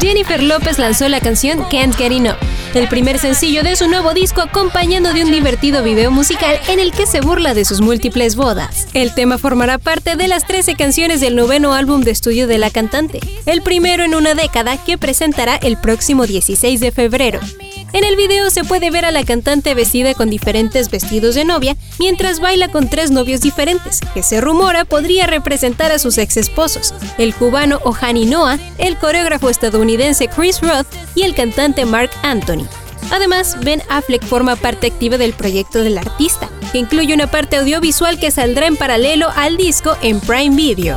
Jennifer López lanzó la canción Can't Get Enough, el primer sencillo de su nuevo disco acompañando de un divertido video musical en el que se burla de sus múltiples bodas. El tema formará parte de las 13 canciones del noveno álbum de estudio de la cantante, el primero en una década que presentará el próximo 16 de febrero. En el video se puede ver a la cantante vestida con diferentes vestidos de novia mientras baila con tres novios diferentes, que se rumora podría representar a sus ex esposos, el cubano Ohani Noah, el coreógrafo estadounidense Chris Roth y el cantante Mark Anthony. Además, Ben Affleck forma parte activa del proyecto del artista, que incluye una parte audiovisual que saldrá en paralelo al disco en Prime Video.